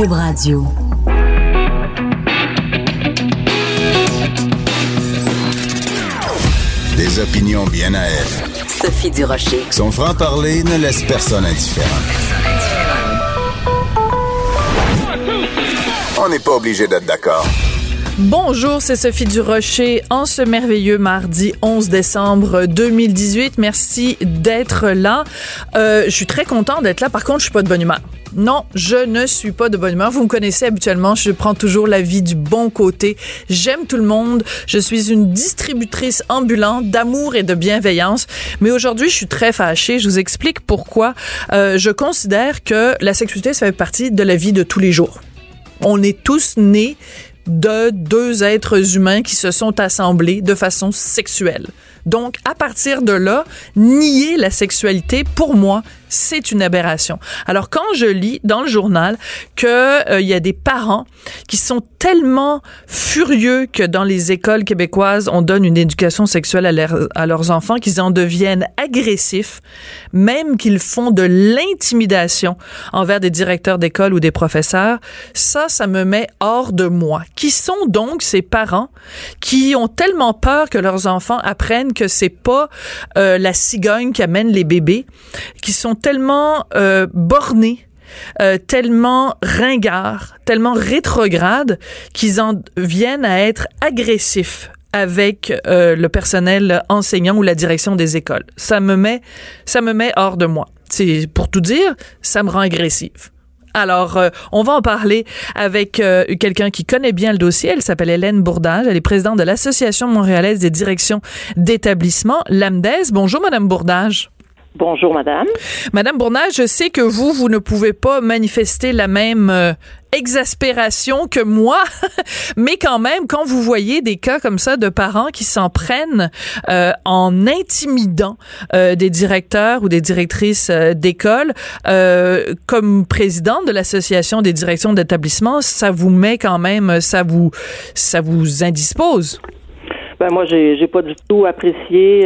Cube Radio. Des opinions bien à elle. Sophie Durocher. Son franc-parler ne laisse personne indifférent. On n'est pas obligé d'être d'accord. Bonjour, c'est Sophie Durocher en ce merveilleux mardi 11 décembre 2018. Merci d'être là. Euh, je suis très content d'être là. Par contre, je suis pas de bonne humeur. Non, je ne suis pas de bonne humeur. Vous me connaissez habituellement, je prends toujours la vie du bon côté. J'aime tout le monde. Je suis une distributrice ambulante d'amour et de bienveillance. Mais aujourd'hui, je suis très fâchée. Je vous explique pourquoi. Euh, je considère que la sexualité, ça fait partie de la vie de tous les jours. On est tous nés de deux êtres humains qui se sont assemblés de façon sexuelle. Donc, à partir de là, nier la sexualité, pour moi, c'est une aberration. Alors quand je lis dans le journal que il euh, y a des parents qui sont tellement furieux que dans les écoles québécoises on donne une éducation sexuelle à, à leurs enfants qu'ils en deviennent agressifs, même qu'ils font de l'intimidation envers des directeurs d'école ou des professeurs, ça ça me met hors de moi. Qui sont donc ces parents qui ont tellement peur que leurs enfants apprennent que c'est pas euh, la cigogne qui amène les bébés, qui sont tellement euh, bornés, euh, tellement ringards, tellement rétrogrades qu'ils en viennent à être agressifs avec le personnel enseignant ou la direction des écoles. Ça me met, ça me met hors de moi. C'est pour tout dire, ça me rend agressive. Alors, euh, on va en parler avec euh, quelqu'un qui connaît bien le dossier. Elle s'appelle Hélène Bourdage. Elle est présidente de l'Association montréalaise des directions d'établissement, l'AMDES. Bonjour, Madame Bourdage. Bonjour, madame. Madame Bournage, je sais que vous, vous ne pouvez pas manifester la même euh, exaspération que moi, mais quand même, quand vous voyez des cas comme ça de parents qui s'en prennent euh, en intimidant euh, des directeurs ou des directrices d'école, comme présidente de l'association des directions d'établissement, ça vous met quand même, ça vous, ça vous indispose? Ben moi, j'ai, j'ai pas du tout apprécié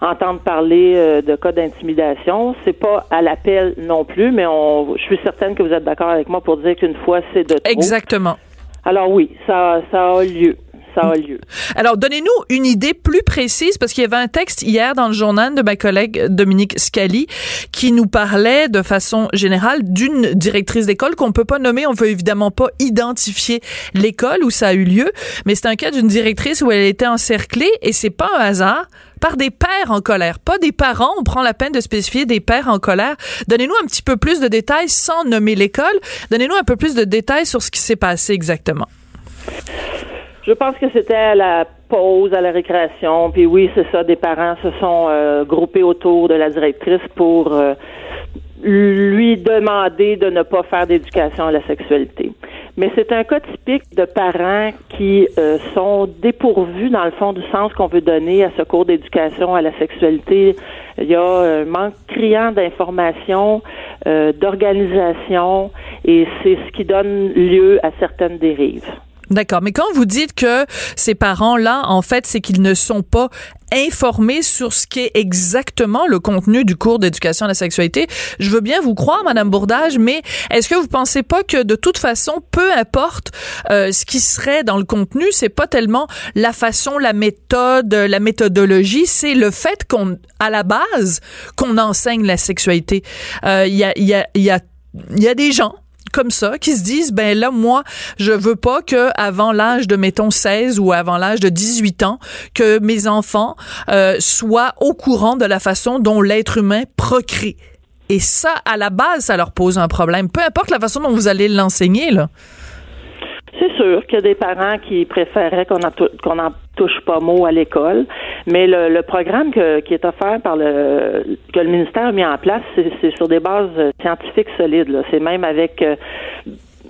entendre parler euh, de cas d'intimidation. C'est pas à l'appel non plus, mais on, je suis certaine que vous êtes d'accord avec moi pour dire qu'une fois, c'est de trop. Exactement. Alors oui, ça, ça a lieu ça a lieu. Alors, donnez-nous une idée plus précise, parce qu'il y avait un texte hier dans le journal de ma collègue Dominique Scali qui nous parlait de façon générale d'une directrice d'école qu'on peut pas nommer. On veut évidemment pas identifier l'école où ça a eu lieu, mais c'est un cas d'une directrice où elle était encerclée et c'est pas un hasard par des pères en colère, pas des parents. On prend la peine de spécifier des pères en colère. Donnez-nous un petit peu plus de détails sans nommer l'école. Donnez-nous un peu plus de détails sur ce qui s'est passé exactement. Je pense que c'était à la pause, à la récréation. Puis oui, c'est ça, des parents se sont euh, groupés autour de la directrice pour euh, lui demander de ne pas faire d'éducation à la sexualité. Mais c'est un cas typique de parents qui euh, sont dépourvus, dans le fond, du sens qu'on veut donner à ce cours d'éducation à la sexualité. Il y a un manque criant d'informations, d'organisation, et c'est ce qui donne lieu à certaines dérives. D'accord. Mais quand vous dites que ces parents-là, en fait, c'est qu'ils ne sont pas informés sur ce qu'est exactement le contenu du cours d'éducation à la sexualité, je veux bien vous croire, Madame Bourdage, mais est-ce que vous pensez pas que de toute façon, peu importe euh, ce qui serait dans le contenu, c'est pas tellement la façon, la méthode, la méthodologie, c'est le fait qu'on, à la base, qu'on enseigne la sexualité. Euh, il y a, y a, y a il y a des gens comme ça qui se disent ben là moi je veux pas que avant l'âge de mettons 16 ou avant l'âge de 18 ans que mes enfants euh, soient au courant de la façon dont l'être humain procrée. Et ça à la base ça leur pose un problème peu importe la façon dont vous allez l'enseigner là. C'est sûr qu'il y a des parents qui préféraient qu'on n'en touche pas mot à l'école, mais le, programme qui est offert par le que le ministère a mis en place, c'est sur des bases scientifiques solides. C'est même avec euh,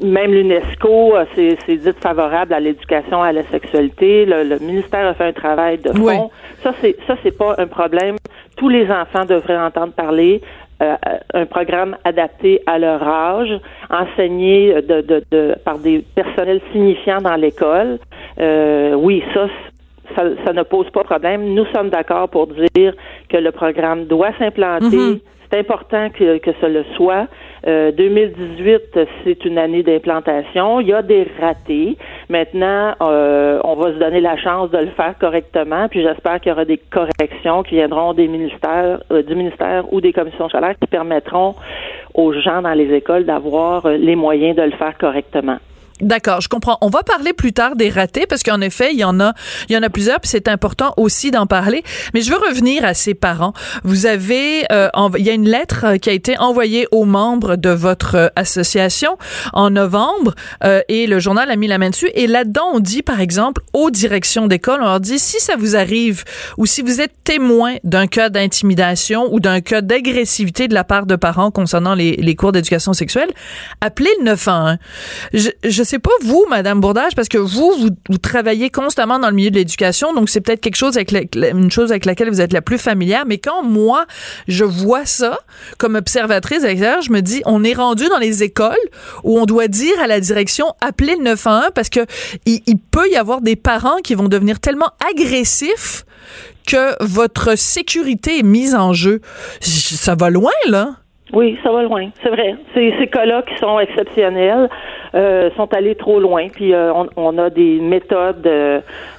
même l'UNESCO, euh, c'est dit favorable à l'éducation à la sexualité. Le, ministère a fait un travail de fond. Ça, c'est ça, c'est pas un problème. Tous les enfants devraient entendre parler. Euh, un programme adapté à leur âge, enseigné de, de, de par des personnels signifiants dans l'école. Euh, oui, ça, ça, ça, ne pose pas problème. Nous sommes d'accord pour dire que le programme doit s'implanter. Mm-hmm. c'est important que, que ce le soit. 2018, euh, c'est une année d'implantation. Il y a des ratés. Maintenant, euh, on va se donner la chance de le faire correctement. Puis j'espère qu'il y aura des corrections qui viendront des ministères, euh, du ministère ou des commissions scolaires qui permettront aux gens dans les écoles d'avoir les moyens de le faire correctement. D'accord, je comprends. On va parler plus tard des ratés parce qu'en effet, il y en a, il y en a plusieurs, puis c'est important aussi d'en parler. Mais je veux revenir à ces parents. Vous avez, euh, il y a une lettre euh, qui a été envoyée aux membres de votre euh, association en novembre et le journal a mis la main dessus. Et là-dedans, on dit, par exemple, aux directions d'école, on leur dit si ça vous arrive ou si vous êtes témoin d'un cas d'intimidation ou d'un cas d'agressivité de la part de parents concernant les, cours d'éducation sexuelle, appelez le 911. Je, je c'est pas vous, Madame Bourdage, parce que vous, vous, travaillez constamment dans le milieu de l'éducation, donc c'est peut-être quelque chose avec une chose avec laquelle vous êtes la plus familière. Mais quand moi, je vois ça comme observatrice je me dis, on est rendu dans les écoles où on doit dire à la direction, appelez le 911 parce que il, il peut y avoir des parents qui vont devenir tellement agressifs que votre sécurité est mise en jeu. Ça va loin, là. Oui, ça va loin, c'est vrai. Ces, ces cas-là qui sont exceptionnels euh, sont allés trop loin. Puis euh, on, on, a des méthodes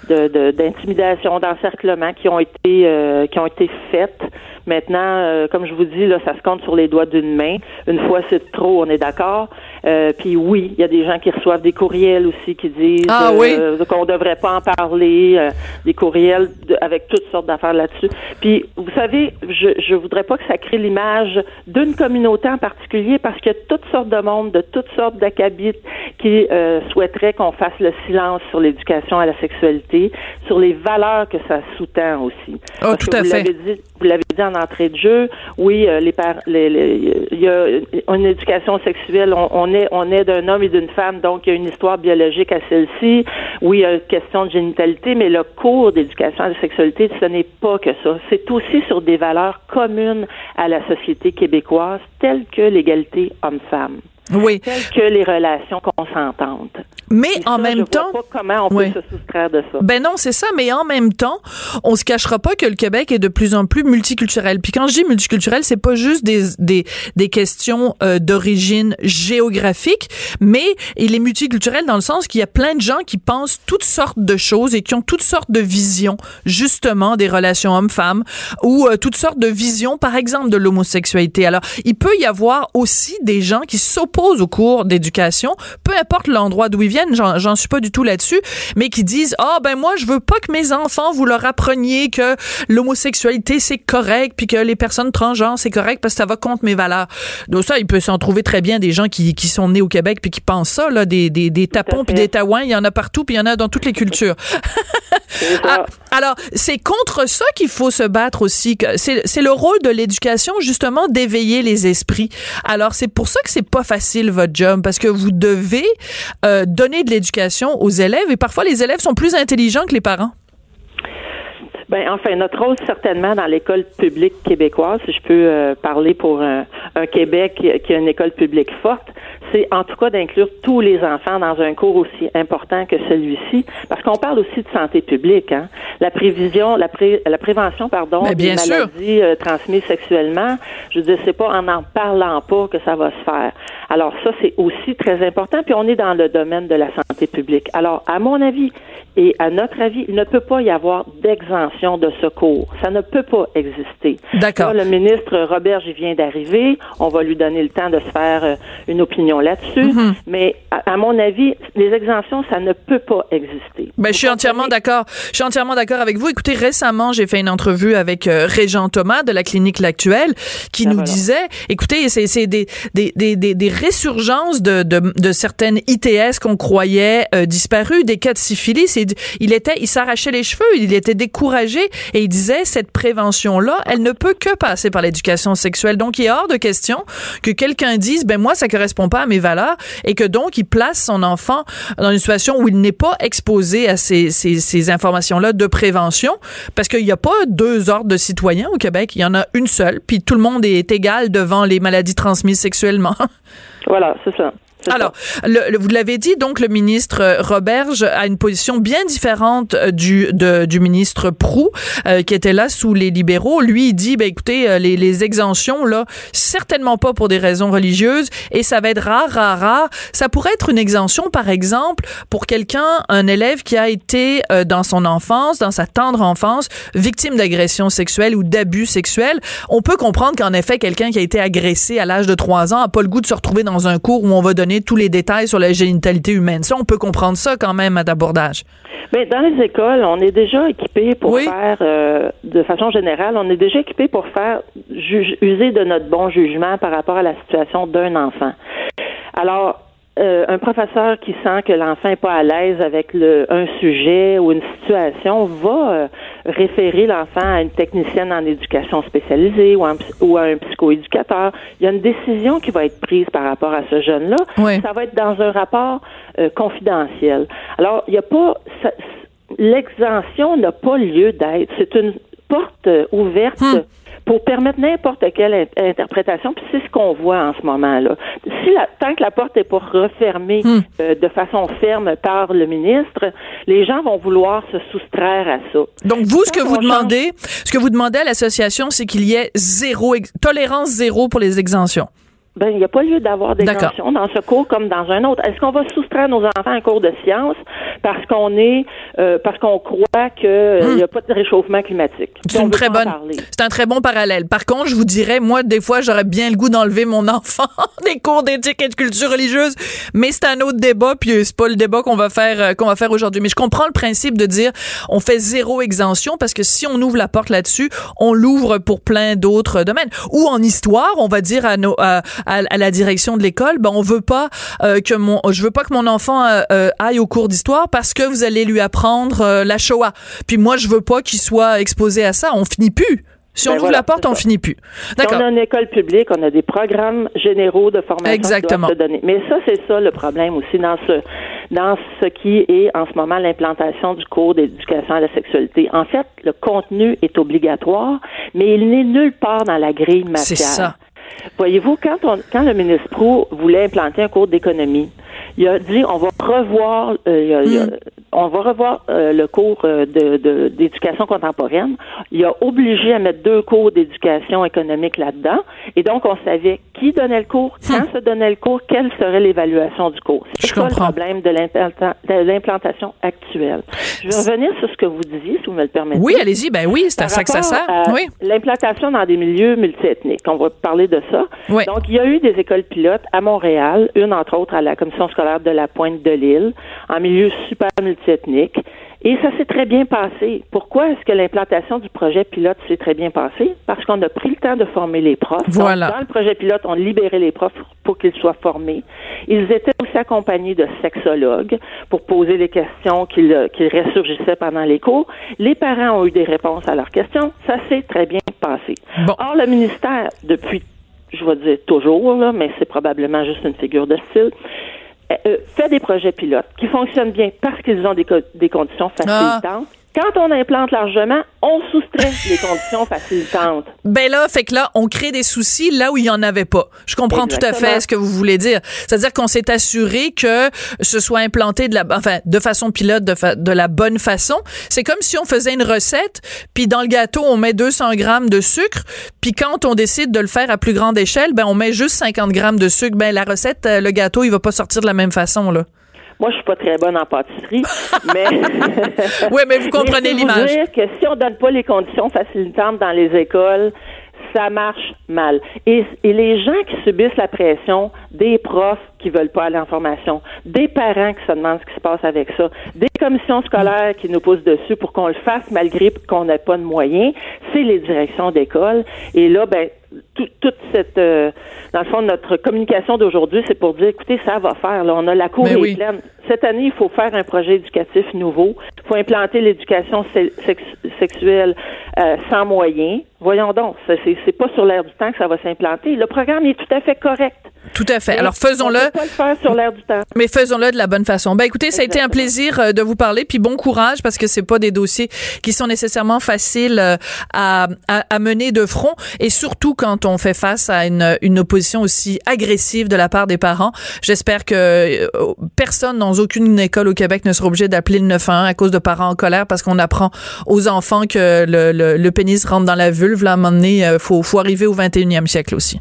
d'intimidation, de, d'encerclement qui ont été euh, qui ont été faites. Maintenant, comme je vous dis, là, ça se compte sur les doigts d'une main. Une fois c'est trop, on est d'accord. Euh, puis oui, il y a des gens qui reçoivent des courriels aussi qui disent ah, euh, qu'on devrait pas en parler, euh, des courriels avec toutes sortes d'affaires là-dessus. Puis vous savez, je je voudrais pas que ça crée l'image d'une communauté en particulier parce qu'il y a toutes sortes de monde, de toutes sortes d'accabites qui euh, souhaiteraient qu'on fasse le silence sur l'éducation à la sexualité, sur les valeurs que ça sous-tend aussi. Oh, tout à fait. Dit, vous l'avez dit en entrée de jeu, oui, les, les, il y a une éducation sexuelle, on, on on est, d'un homme et d'une femme, donc il y a une histoire biologique à celle-ci. Oui, il y a une question de génitalité, mais le cours d'éducation à la sexualité, ce n'est pas que ça. C'est aussi sur des valeurs communes à la société québécoise, telles que l'égalité homme-femme. Oui. Telles que les relations consentantes. Mais en même je temps, vois pas comment on peut se soustraire de ça. Ben non, c'est ça. Mais en même temps, on se cachera pas que le Québec est de plus en plus multiculturel. Puis quand je dis multiculturel, c'est pas juste des des, des questions euh, d'origine géographique, mais il est multiculturel dans le sens qu'il y a plein de gens qui pensent toutes sortes de choses et qui ont toutes sortes de visions, justement des relations hommes-femmes ou euh, toutes sortes de visions, par exemple de l'homosexualité. Alors, il peut y avoir aussi des gens qui s'opposent au cours d'éducation, peu importe l'endroit d'où ils viennent j'en suis pas du tout là-dessus, mais qui disent ah ben moi je veux pas que mes enfants vous leur appreniez que l'homosexualité c'est correct puis que les personnes transgenres c'est correct parce que ça va contre mes valeurs. Donc ça il peut s'en trouver très bien des gens qui, qui sont nés au Québec puis qui pensent ça là des des, des tapons puis des taouins, il y en a partout puis il y en a dans toutes les cultures. Ah, alors, c'est contre ça qu'il faut se battre aussi. C'est le rôle de l'éducation, justement, d'éveiller les esprits. Alors, c'est pour ça que c'est pas facile, votre job, parce que vous devez euh, donner de l'éducation aux élèves et parfois les élèves sont plus intelligents que les parents. Ben, enfin, notre rôle certainement dans l'école publique québécoise, si je peux euh, parler pour un, Québec qui a une école publique forte, c'est en tout cas d'inclure tous les enfants dans un cours aussi important que celui-ci, parce qu'on parle aussi de santé publique. Hein? La prévision, la, la prévention, pardon, ben, des maladies euh, transmises sexuellement. Je veux dire, c'est pas en en parlant pas que ça va se faire. Alors ça, c'est aussi très important. Puis on est dans le domaine de la santé publique. Alors, à mon avis, et à notre avis, il ne peut pas y avoir d'exemption de secours. Ça ne peut pas exister. D'accord. Le ministre Robert, j'y vient d'arriver. On va lui donner le temps de se faire euh, une opinion là-dessus. Mm-hmm. Mais à, mon avis, les exemptions, ça ne peut pas exister. Ben, je suis entièrement d'accord. Je suis entièrement d'accord avec vous. Écoutez, récemment, j'ai fait une entrevue avec euh, Régent Thomas de la clinique L'Actuelle qui ben nous disait, écoutez, c'est des, des, des, des, résurgences de, de, de certaines ITS qu'on croyait euh, disparues, des cas de syphilis il était, il s'arrachait les cheveux, il était découragé et il disait cette prévention-là, elle ne peut que passer par l'éducation sexuelle. Donc, il est hors de question que quelqu'un dise, ben moi, ça correspond pas à mes valeurs et que donc il place son enfant dans une situation où il n'est pas exposé à ces, ces, ces informations-là de prévention parce qu'il n'y a pas deux ordres de citoyens au Québec. Il y en a une seule, puis tout le monde est égal devant les maladies transmises sexuellement. Voilà, c'est ça. Alors, le, vous l'avez dit, donc le ministre euh, Roberge a une position bien différente euh, du de, du ministre Prou, euh, qui était là sous les libéraux. Lui, il dit, ben écoutez, les, les exemptions là, certainement pas pour des raisons religieuses, et ça va être rare, rare, rare. Ça pourrait être une exemption, par exemple, pour quelqu'un, un élève qui a été dans son enfance, dans sa tendre enfance, victime d'agression sexuelle ou d'abus sexuels. On peut comprendre qu'en effet, quelqu'un qui a été agressé à l'âge de 3 ans a pas le goût de se retrouver dans un cours où on va donner tous les détails sur la génitalité humaine. Ça, on peut comprendre ça quand même à d'abordage. Mais dans les écoles, on est déjà équipé pour faire, euh, de façon générale, on est déjà équipé pour faire user de notre bon jugement par rapport à la situation d'un enfant. Alors, euh, un professeur qui sent que l'enfant n'est pas à l'aise avec le, un sujet ou une situation va euh, référer l'enfant à une technicienne en éducation spécialisée ou, ou, à un psychoéducateur. Il y a une décision qui va être prise par rapport à ce jeune-là. Ça va être dans un rapport euh, confidentiel. Alors, il n'y a pas l'exemption n'a pas lieu d'être. C'est une porte ouverte. Hmm pour permettre n'importe quelle interprétation, puis c'est ce qu'on voit en ce moment-là. Si la, tant que la porte est pas refermée hmm. euh, de façon ferme par le ministre, les gens vont vouloir se soustraire à ça. Donc vous, ce que vous demandez, ce que vous demandez à l'association, c'est qu'il y ait zéro tolérance zéro pour les exemptions. Ben, il n'y a pas lieu d'avoir d'exemption dans ce cours comme dans un autre. Est-ce qu'on va soustraire nos enfants à un cours de sciences parce qu'on est, euh, parce qu'on croit qu'il euh, n'y a hmm. pas de réchauffement climatique? C'est une très bonne, c'est un très bon parallèle. Par contre, je vous dirais, moi, des fois, j'aurais bien le goût d'enlever mon enfant des cours d'éthique et de culture religieuse, mais c'est un autre débat, puis c'est pas le débat qu'on va faire, euh, qu'on va faire aujourd'hui. Mais je comprends le principe de dire, on fait zéro exemption parce que si on ouvre la porte là-dessus, on l'ouvre pour plein d'autres domaines. Ou en histoire, on va dire à nos, à, à, la direction de l'école, ben on veut pas euh, que mon, je veux pas que mon enfant euh, euh, aille au cours d'histoire parce que vous allez lui apprendre la Shoah. Puis moi, je veux pas qu'il soit exposé à ça. On finit plus. Si on ben ouvre la porte, on finit plus. D'accord. On a une école publique, on a des programmes généraux de formation Exactement. qui doivent se donner. Mais ça, c'est ça le problème aussi dans ce dans ce qui est en ce moment l'implantation du cours d'éducation à la sexualité. En fait, le contenu est obligatoire, mais il n'est nulle part dans la grille matière. C'est ça. Voyez-vous, quand, on, quand le ministre Pro voulait implanter un cours d'économie, il a dit on va revoir euh, hmm. On va revoir euh, le cours euh, de, d'éducation contemporaine. Il a obligé à mettre deux cours d'éducation économique là-dedans. Et donc, on savait qui donnait le cours, hmm. quand se donnait le cours, quelle serait l'évaluation du cours. C'est ça le problème de, l'implantation actuelle. Je vais revenir sur ce que vous disiez, si vous me le permettez. Oui, allez-y. Ben oui, c'est à ça que ça sert. Oui. L'implantation dans des milieux multiethniques. On va parler de ça. Donc, il y a eu des écoles pilotes à Montréal, une entre autres à la Commission scolaire de la Pointe de l'île, en milieu super multiethnique. Et ça s'est très bien passé. Pourquoi est-ce que l'implantation du projet pilote s'est très bien passée? Parce qu'on a pris le temps de former les profs. Voilà. dans le projet pilote, on libéré les profs pour qu'ils soient formés. Ils étaient aussi accompagnés de sexologues pour poser les questions qu'ils ressurgissaient pendant les cours. Les parents ont eu des réponses à leurs questions. Ça s'est très bien passé. Or, le ministère, depuis je vais dire toujours, là, mais c'est probablement juste une figure de style, euh, fait des projets pilotes qui fonctionnent bien parce qu'ils ont des, des conditions ah. Quand on implante largement, on soustrait les conditions facilitantes. Ben là, fait que là, on crée des soucis là où il y en avait pas. Je comprends tout à fait ce que vous voulez dire. C'est-à-dire qu'on s'est assuré que ce soit implanté de la, enfin, de façon pilote, de, de la bonne façon. C'est comme si on faisait une recette, puis dans le gâteau, on met 200 grammes de sucre, puis quand on décide de le faire à plus grande échelle, ben on met juste 50 grammes de sucre. Ben la recette, euh, le gâteau, il va pas sortir de la même façon là. Moi, je suis pas très bonne en pâtisserie, mais. oui, mais vous comprenez l'image. dire que si on donne pas les conditions facilitantes dans les écoles, ça marche mal. Et, et, les gens qui subissent la pression des profs qui veulent pas aller en formation, des parents qui se demandent ce qui se passe avec ça, des commissions scolaires qui nous poussent dessus pour qu'on le fasse malgré qu'on n'ait pas de moyens, c'est les directions d'école. Et là, ben, toute cette, euh, dans le fond, notre communication d'aujourd'hui, c'est pour dire, écoutez, ça va faire. Là, on a la cour ben est pleine. Cette année, il faut faire un projet éducatif nouveau. Il faut implanter l'éducation sexuelle euh, sans moyens. Voyons donc, c'est pas sur l'air du temps que ça va s'implanter. Le programme est tout à fait correct. Tout à fait. Alors faisons-le. Pas le faire sur l'air du temps. Mais faisons-le de la bonne façon. Ben écoutez, ça a été un plaisir euh, de vous parler, puis bon courage parce que c'est pas des dossiers qui sont nécessairement faciles euh, à, à, à, mener de front, et surtout quand on fait face à une, une opposition aussi agressive de la part des parents. J'espère que euh, personne dans aucune école au Québec ne sera obligé d'appeler le 911 à cause de parents en colère parce qu'on apprend aux enfants que le, le, le, pénis rentre dans la vulve. Là, à un moment donné, faut, faut arriver au 21e siècle aussi.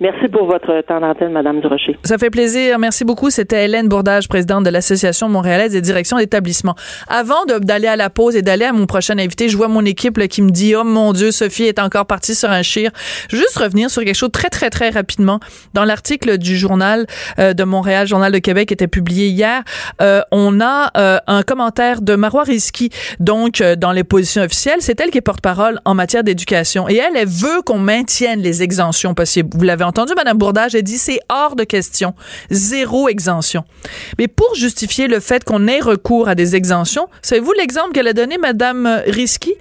Merci pour votre temps d'antenne, Madame Durocher. Ça fait plaisir. Merci beaucoup. C'était Hélène Bourdage, présidente de l'Association montréalaise des directions d'établissement. Avant d'aller à la pause et d'aller à mon prochain invité, je vois mon équipe qui me dit, oh mon Dieu, Sophie est encore partie sur un chire. Juste revenir sur quelque chose très, très, très rapidement. Dans l'article du journal euh, de Montréal, Journal de Québec, qui était publié hier, euh, on a euh, un commentaire de Marois Risky, donc dans les positions officielles. C'est elle qui est porte-parole en matière d'éducation. Et elle, elle veut qu'on maintienne les exemptions possibles. Vous l'avez entendu, Mme Bourdage, a dit c'est hors de question. Zéro exemption. Mais pour justifier le fait qu'on ait recours à des exemptions, savez-vous l'exemple qu'elle a donné, Mme Risky?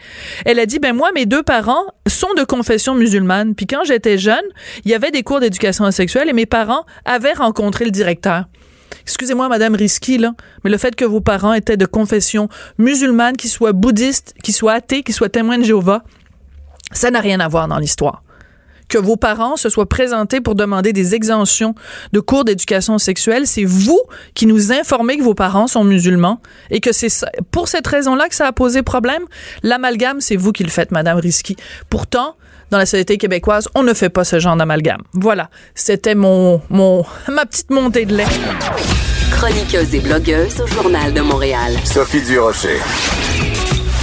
Elle a dit, ben moi, mes deux parents sont de confession musulmane. Puis quand j'étais jeune, il y avait des cours d'éducation sexuelle et mes parents avaient rencontré le directeur. Excusez-moi, Madame Risky, là, mais le fait que vos parents étaient de confession musulmane, qu'ils soient bouddhistes, qu'ils soient athées, qu'ils soient témoins de Jéhovah, ça n'a rien à voir dans l'histoire que vos parents se soient présentés pour demander des exemptions de cours d'éducation sexuelle, c'est vous qui nous informez que vos parents sont musulmans et que c'est pour cette raison-là que ça a posé problème. L'amalgame, c'est vous qui le faites, Madame Risky. Pourtant, dans la société québécoise, on ne fait pas ce genre d'amalgame. Voilà, c'était mon, mon, ma petite montée de lait. Chroniqueuse et blogueuse au Journal de Montréal. Sophie Durocher.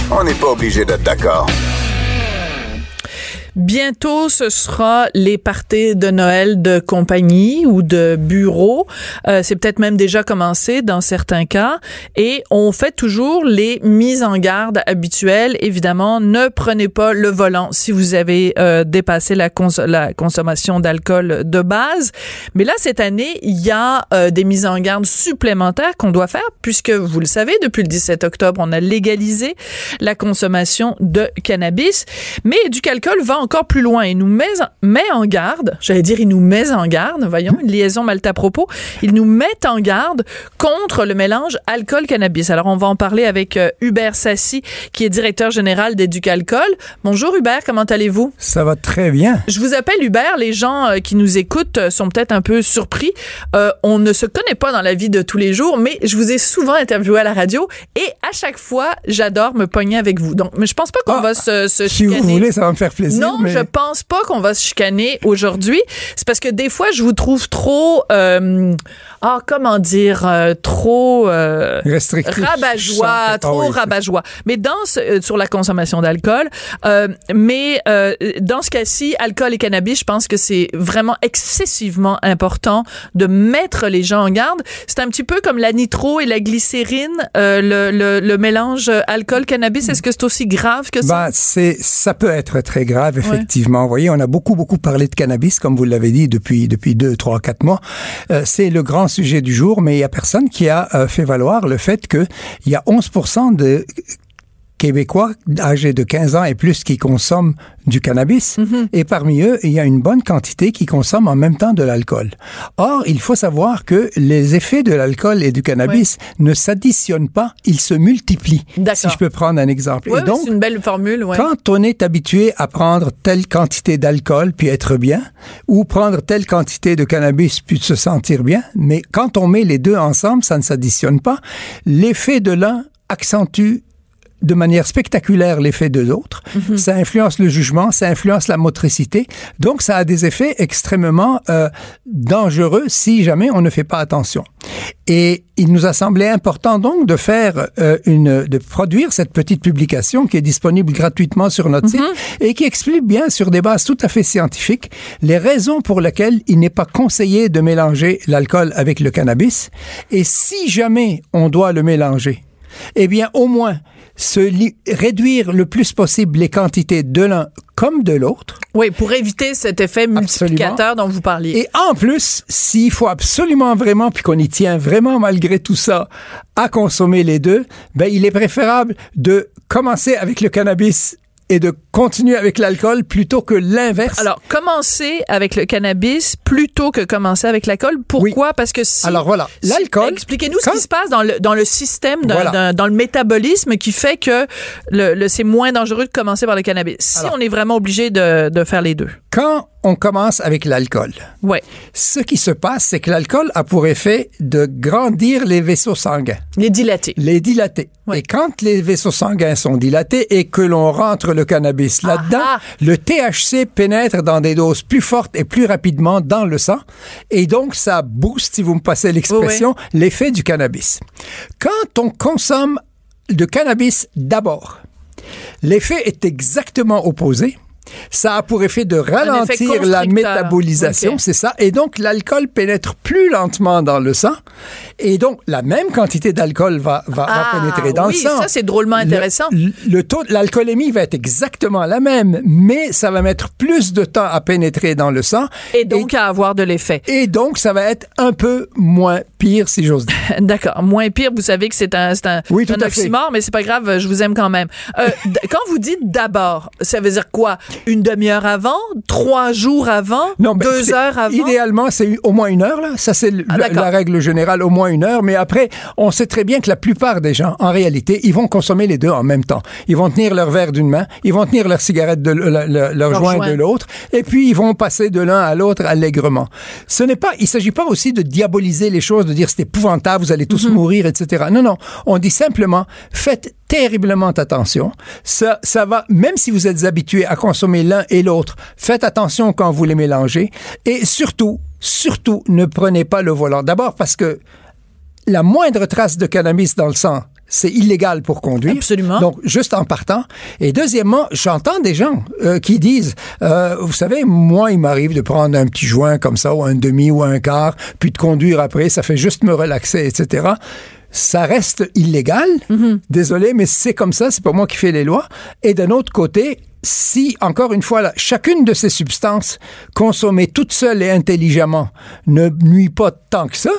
On n'est pas obligé d'être d'accord. Bientôt, ce sera les parties de Noël de compagnie ou de bureau. Euh, c'est peut-être même déjà commencé dans certains cas. Et on fait toujours les mises en garde habituelles. Évidemment, ne prenez pas le volant si vous avez euh, dépassé la, cons la consommation d'alcool de base. Mais là, cette année, il y a euh, des mises en garde supplémentaires qu'on doit faire puisque, vous le savez, depuis le 17 octobre, on a légalisé la consommation de cannabis. Mais du alcool va encore plus loin et nous met, met en garde, j'allais dire il nous met en garde, voyons, une liaison mal à propos, il nous met en garde contre le mélange alcool-cannabis. Alors on va en parler avec euh, Hubert Sassi, qui est directeur général d'Éducalcool. Bonjour Hubert, comment allez-vous? Ça va très bien. Je vous appelle Hubert, les gens euh, qui nous écoutent euh, sont peut-être un peu surpris. On ne se connaît pas dans la vie de tous les jours, mais je vous ai souvent interviewé à la radio et à chaque fois, j'adore me pogner avec vous. Donc, mais je pense pas qu'on Ah, va se, se Si chicaner. vous voulez, ça va me faire plaisir. Non, mais je pense pas qu'on va se chicaner aujourd'hui. C'est parce que des fois, je vous trouve trop, euh, ah, comment dire, euh, trop euh, rabat-joie, Ah trop oui, rabat-joie. Mais dans ce- euh, sur la consommation d'alcool, euh, mais euh, dans ce cas-ci, alcool et cannabis, je pense que c'est vraiment excessivement important de mettre les gens en garde. C'est un petit peu comme la nitro et la glycérine, euh, le, le, le mélange alcool-cannabis. Est-ce que c'est aussi grave que ça? Ben, c'est, ça peut être très grave, effectivement. Vous voyez, on a beaucoup, beaucoup parlé de cannabis, comme vous l'avez dit, depuis, depuis deux, trois, quatre mois. Euh, c'est le grand sujet du jour, mais il y a personne qui a euh, fait valoir le fait que il y a 11% de Québécois âgés de 15 ans et plus qui consomment du cannabis et parmi eux, il y a une bonne quantité qui consomment en même temps de l'alcool. Or, il faut savoir que les effets de l'alcool et du cannabis ne s'additionnent pas, ils se multiplient. Si je peux prendre un exemple. Oui, et donc, c'est une belle formule, ouais. quand on est habitué à prendre telle quantité d'alcool puis être bien, ou prendre telle quantité de cannabis puis se sentir bien, mais quand on met les deux ensemble, ça ne s'additionne pas. L'effet de l'un accentue de manière spectaculaire l'effet de l'autre. Ça influence le jugement, ça influence la motricité. Donc, ça a des effets extrêmement euh, dangereux si jamais on ne fait pas attention. Et il nous a semblé important donc de faire euh, une, de produire cette petite publication qui est disponible gratuitement sur notre site et qui explique bien sur des bases tout à fait scientifiques les raisons pour lesquelles il n'est pas conseillé de mélanger l'alcool avec le cannabis. Et si jamais on doit le mélanger, eh bien, au moins, se réduire le plus possible les quantités de l'un comme de l'autre. Oui, pour éviter cet effet multiplicateur dont vous parliez. Et en plus, s'il faut absolument vraiment, puis qu'on y tient vraiment malgré tout ça, à consommer les deux, ben, il est préférable de commencer avec le cannabis et de continuer avec l'alcool plutôt que l'inverse? Alors, commencer avec le cannabis plutôt que commencer avec l'alcool. Pourquoi? Parce que si... Alors voilà, si- l'alcool... Expliquez-nous ce qui se passe dans le, dans le système, Voilà. dans le métabolisme qui fait que le, le- c'est moins dangereux de commencer par le cannabis. Si Alors- on est vraiment obligé de, de faire les deux. Quand on commence avec l'alcool, Ouais. ce qui se passe, c'est que l'alcool a pour effet de grandir les vaisseaux sanguins, Les dilatés. les dilater. Ouais. Et quand les vaisseaux sanguins sont dilatés et que l'on rentre le cannabis là-dedans, Ah. le THC pénètre dans des doses plus fortes et plus rapidement dans le sang. Et donc, ça booste, si vous me passez l'expression, l'effet du cannabis. Quand on consomme de cannabis d'abord, l'effet est exactement opposé. Ça a pour effet de ralentir la métabolisation, c'est ça. Et donc, l'alcool pénètre plus lentement dans le sang. Et donc, la même quantité d'alcool va, va, va Ah, pénétrer dans oui, le sang. ça, c'est drôlement intéressant. Le, le taux de l'alcoolémie va être exactement la même, mais ça va mettre plus de temps à pénétrer dans le sang. Et donc à avoir de l'effet. et donc, ça va être un peu moins pire, si j'ose dire. D'accord. Moins pire, vous savez que c'est un, c'est un, Oui, tout un à fait. oxymore, mais c'est pas grave, je vous aime quand même. Euh, quand vous dites d'abord, ça veut dire quoi? Une demi-heure avant? Trois jours avant? Non, ben, deux heures avant? Idéalement, c'est au moins une heure, là. Ça, c'est Ah, la, règle générale, au moins une heure. Mais après, on sait très bien que la plupart des gens, en réalité, ils vont consommer les deux en même temps. Ils vont tenir leur verre d'une main, ils vont tenir leur cigarette de l- le- le- leur, Leur joint, joint. de l'autre, et puis ils vont passer de l'un à l'autre allègrement. Ce n'est pas, il s'agit pas aussi de diaboliser les choses, de dire c'est épouvantable, vous allez Mhm. tous mourir, etc. Non, non. On dit simplement, faites terriblement attention. Ça, ça va, même si vous êtes habitué à consommer l'un et l'autre, faites attention quand vous les mélangez. Et surtout, surtout, ne prenez pas le volant. D'abord parce que la moindre trace de cannabis dans le sang, c'est illégal pour conduire. Absolument. Donc, juste en partant. Et deuxièmement, j'entends des gens euh, qui disent, euh, vous savez, moi, il m'arrive de prendre un petit joint comme ça, ou un demi ou un quart, puis de conduire après, ça fait juste me relaxer, etc. Ça reste illégal. Désolé, mais c'est comme ça, c'est pas moi qui fais les lois. Et d'un autre côté, si, encore une fois, chacune de ces substances consommées toutes seules et intelligemment ne nuit pas tant que ça,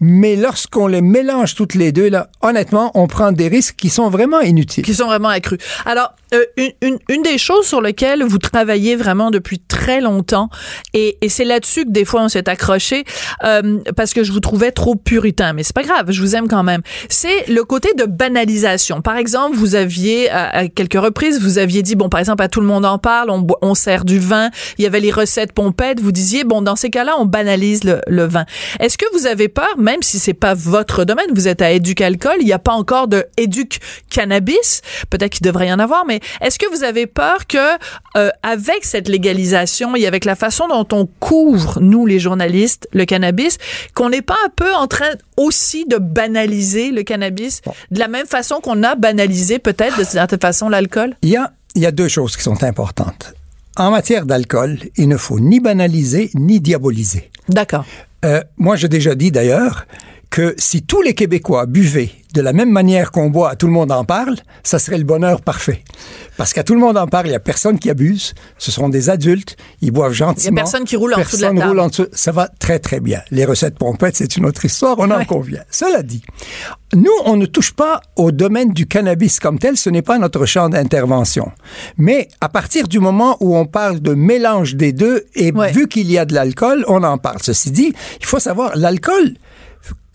mais lorsqu'on les mélange toutes les deux, là, honnêtement, on prend des risques qui sont vraiment inutiles. qui sont vraiment accrus. Alors, euh, une, des choses sur lesquelles vous travaillez vraiment depuis très longtemps, et, et c'est là-dessus que des fois on s'est accroché, euh, parce que je vous trouvais trop puritain, mais c'est pas grave, je vous aime quand même. C'est le côté de banalisation. Par exemple, vous aviez à, à quelques reprises, vous aviez dit bon, par exemple, tout le monde en parle, on, on sert du vin, il y avait les recettes pompettes, vous disiez bon, dans ces cas-là, on banalise le, le vin. Est-ce que vous avez peur, même si c'est pas votre domaine, vous êtes à Éduc Alcool, il n'y a pas encore de Éduc Cannabis, peut-être qu'il devrait y en avoir, mais est-ce que vous avez peur que euh, avec cette légalisation et avec la façon dont on couvre nous les journalistes le cannabis, qu'on n'est pas un peu en train aussi de banaliser le cannabis de la même façon qu'on a banalisé peut-être de certaine façon l'alcool? Il y a, il y a deux choses qui sont importantes. En matière d'alcool, il ne faut ni banaliser ni diaboliser. D'accord. Euh, moi, j'ai déjà dit d'ailleurs que si tous les Québécois buvaient de la même manière qu'on boit, à tout le monde en parle, ça serait le bonheur parfait. Parce qu'à tout le monde en parle, il n'y a personne qui abuse. Ce sont des adultes, ils boivent gentiment. personne qui roule en dessous de la roule en dessous. Ça va très, très bien. Les recettes pompettes, c'est une autre histoire, on en convient. Cela dit, nous, on ne touche pas au domaine du cannabis comme tel, ce n'est pas notre champ d'intervention. Mais à partir du moment où on parle de mélange des deux, et Ouais. vu qu'il y a de l'alcool, on en parle. Ceci dit, il faut savoir, l'alcool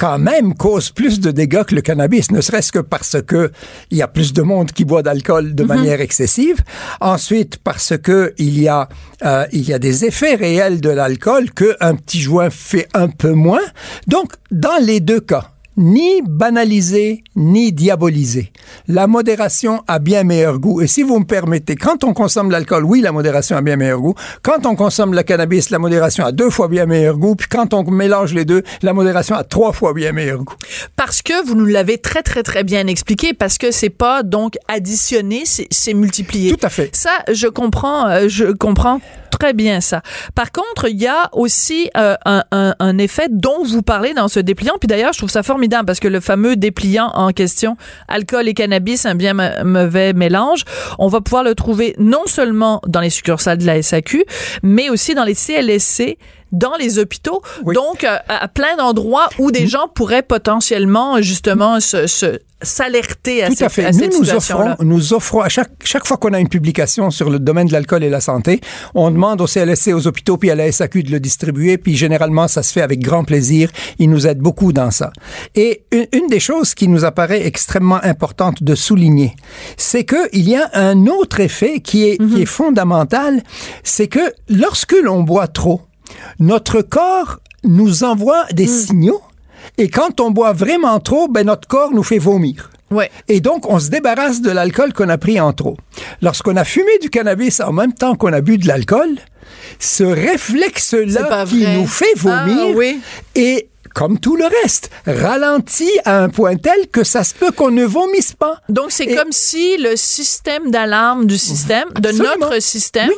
quand même cause plus de dégâts que le cannabis, ne serait-ce que parce que il y a plus de monde qui boit d'alcool de manière excessive. Ensuite, parce que il y a euh, il y a des effets réels de l'alcool que un petit joint fait un peu moins. Donc, dans les deux cas, ni banaliser, ni diaboliser. La modération a bien meilleur goût. Et si vous me permettez, quand on consomme l'alcool, oui, la modération a bien meilleur goût. Quand on consomme le cannabis, la modération a deux fois bien meilleur goût. Puis quand on mélange les deux, la modération a trois fois bien meilleur goût. Parce que vous nous l'avez très, très, très bien expliqué, parce que c'est pas donc additionné, c'est multiplié. Tout à fait. Ça, je comprends, euh, je comprends très bien ça. Par contre, il y a aussi euh, un, un, un effet dont vous parlez dans ce dépliant. Puis d'ailleurs, je trouve ça formidable parce que le fameux dépliant en question, alcool et cannabis, un bien ma- mauvais mélange, on va pouvoir le trouver non seulement dans les succursales de la SAQ, mais aussi dans les CLSC dans les hôpitaux, donc euh, à plein d'endroits où des gens pourraient potentiellement justement se, se s'alerter à, Tout à cette, fait. à nous, cette nous offrons, nous offrons à chaque, chaque fois qu'on a une publication sur le domaine de l'alcool et la santé, on demande au CLSC, aux hôpitaux, puis à la SAQ de le distribuer, puis généralement, ça se fait avec grand plaisir. Ils nous aident beaucoup dans ça. Et une, une des choses qui nous apparaît extrêmement importante de souligner, c'est que il y a un autre effet qui est, qui est fondamental, c'est que lorsque l'on boit trop, notre corps nous envoie des signaux et quand on boit vraiment trop, ben notre corps nous fait vomir. Ouais. Et donc, on se débarrasse de l'alcool qu'on a pris en trop. Lorsqu'on a fumé du cannabis en même temps qu'on a bu de l'alcool, ce réflexe-là qui vrai. nous fait vomir Ah, oui. est, comme tout le reste, ralenti à un point tel que ça se peut qu'on ne vomisse pas. Donc, c'est Et- comme si le système d'alarme du système, de notre système,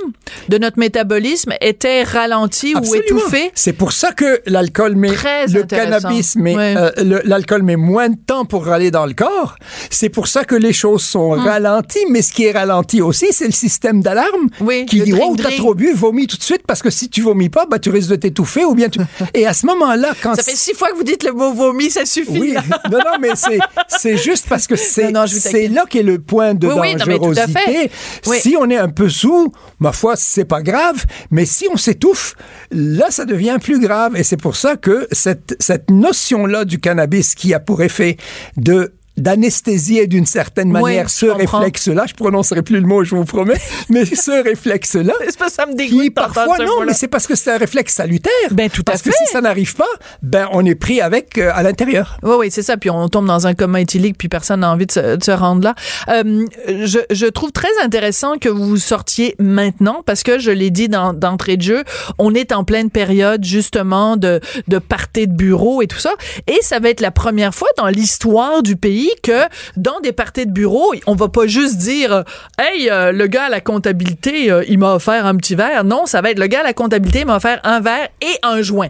de notre métabolisme, était ralenti ou étouffé. C'est pour ça que l'alcool met Très le cannabis met Ouais. euh, l'alcool met moins de temps pour aller dans le corps. C'est pour ça que les choses sont Hum. ralenties. Mais ce qui est ralenti aussi, c'est le système d'alarme Oui, qui dit oh t'as trop bu, vomis tout de suite parce que si tu vomis pas, bah tu risques de t'étouffer ou bien tu. Et à ce moment-là, quand Ça fait six fois que vous dites le mot vomi, ça suffit. oui, non, non, mais c'est, juste parce que c'est, Non, non, là qu'est le point de Oui, non, dangerosité. Oui. Si on est un peu sous, ma foi, c'est pas grave, mais si on s'étouffe, là, ça devient plus grave. Et c'est pour ça que cette, cette notion-là du cannabis qui a pour effet de d'anesthésier d'une certaine manière ce réflexe-là, je prononcerai plus le mot, je vous promets, mais ce réflexe-là, ça me qui dégoûte d'entendre parfois, non, mais c'est parce que c'est un réflexe salutaire. Ben, tout à parce que fait. si ça n'arrive pas, ben, on est pris avec euh, à l'intérieur. Oui, oui, c'est ça. Puis on tombe dans un coma éthylique, puis personne n'a envie de se, de se rendre là. Euh, je, je trouve très intéressant que vous sortiez maintenant, parce que je l'ai dit d'entrée de jeu, on est en pleine période justement de, de parties de bureau et tout ça. Et ça va être la première fois dans l'histoire du pays que dans des parties de bureau, on va pas juste dire euh, Hey, euh, le gars à la comptabilité, euh, il m'a offert un petit verre. Non, ça va être le gars à la comptabilité, il m'a offert un verre et un joint.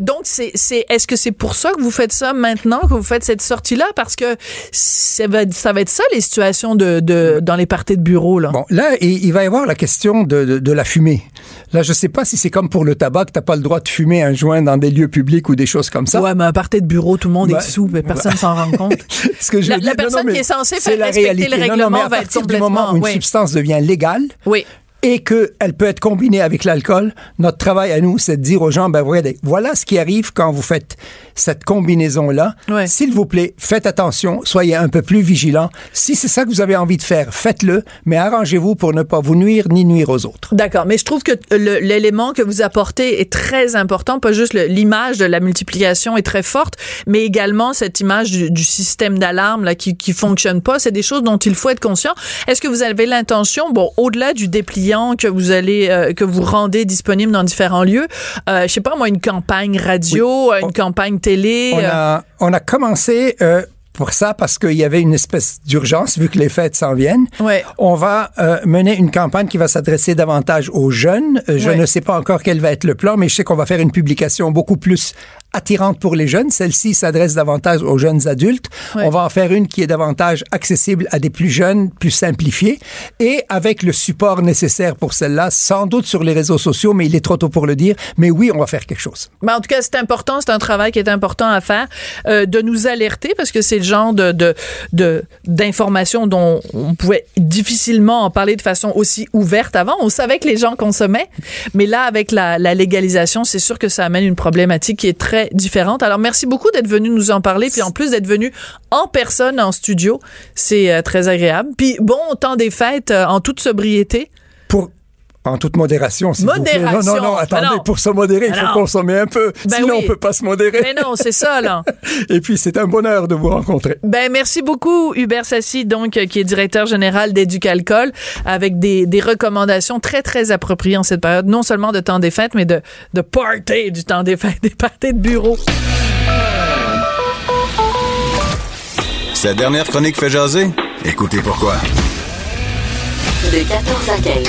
Donc, c'est, c'est, est-ce que c'est pour ça que vous faites ça maintenant, que vous faites cette sortie-là? Parce que ça va, ça va être ça, les situations de, de, dans les parties de bureau, là. Bon, là, il, va y avoir la question de, de la fumée. Là, je sais pas si c'est comme pour le tabac, t'as pas le droit de fumer un joint dans des lieux publics ou des choses comme ça. Ouais, mais un party de bureau, tout le monde est sous, mais personne s'en rend compte. Ce que je La- veux la dire, personne non, qui est censée faire respecter le non, règlement mais à va être partir du moment où une oui. substance devient légale, Oui. Et qu'elle peut être combinée avec l'alcool, notre travail à nous, c'est de dire aux gens, ben regardez, voilà ce qui arrive quand vous faites cette combinaison-là. Ouais. S'il vous plaît, faites attention, soyez un peu plus vigilants. Si c'est ça que vous avez envie de faire, faites-le, mais arrangez-vous pour ne pas vous nuire ni nuire aux autres. D'accord, mais je trouve que le- l'élément que vous apportez est très important, pas juste l'image de la multiplication est très forte, mais également cette image du, du système d'alarme là qui qui fonctionne pas, c'est des choses dont il faut être conscient. Est-ce que vous avez l'intention, bon, au-delà du dépliant que vous allez euh, que vous rendez disponible dans différents lieux, euh, je sais pas moi une campagne radio, euh, une campagne télé, On euh, a, on a commencé pour ça parce qu'il y avait une espèce d'urgence vu que les fêtes s'en viennent. Ouais. On va euh, mener une campagne qui va s'adresser davantage aux jeunes. Je Ouais. ne sais pas encore quel va être le plan, mais je sais qu'on va faire une publication beaucoup plus attirante pour les jeunes. Celle-ci s'adresse davantage aux jeunes adultes. On va en faire une qui est davantage accessible à des plus jeunes, plus simplifiée, et avec le support nécessaire pour celle-là, sans doute sur les réseaux sociaux, mais il est trop tôt pour le dire. Mais oui, on va faire quelque chose. En tout cas, c'est important, c'est un travail qui est important à faire, euh, de nous alerter parce que c'est le genre de de de- d'informations dont on pouvait difficilement en parler de façon aussi ouverte avant. On savait que les gens consommaient, mais là, avec la, la légalisation, c'est sûr que ça amène une problématique qui est très différente. Alors, merci beaucoup d'être venu nous en parler, puis en plus d'être venu en personne en studio, c'est euh, très agréable. Puis bon, temps des fêtes euh, en toute sobriété. Pour en toute modération, vous. Modération. Non, non, non, attendez, Ben non. pour se modérer, il Ben faut non. consommer un peu. Ben Sinon, oui. on peut pas se modérer. Mais non, c'est ça là. Et puis, c'est un bonheur de vous rencontrer. Ben merci beaucoup Hubert Sassi donc euh, qui est directeur général d'Éducalcool avec des, des recommandations très très appropriées en cette période non seulement de temps des fêtes mais de de party du temps des fêtes des parties de bureau. Cette dernière chronique fait jaser? Écoutez pourquoi. De 14 à 15.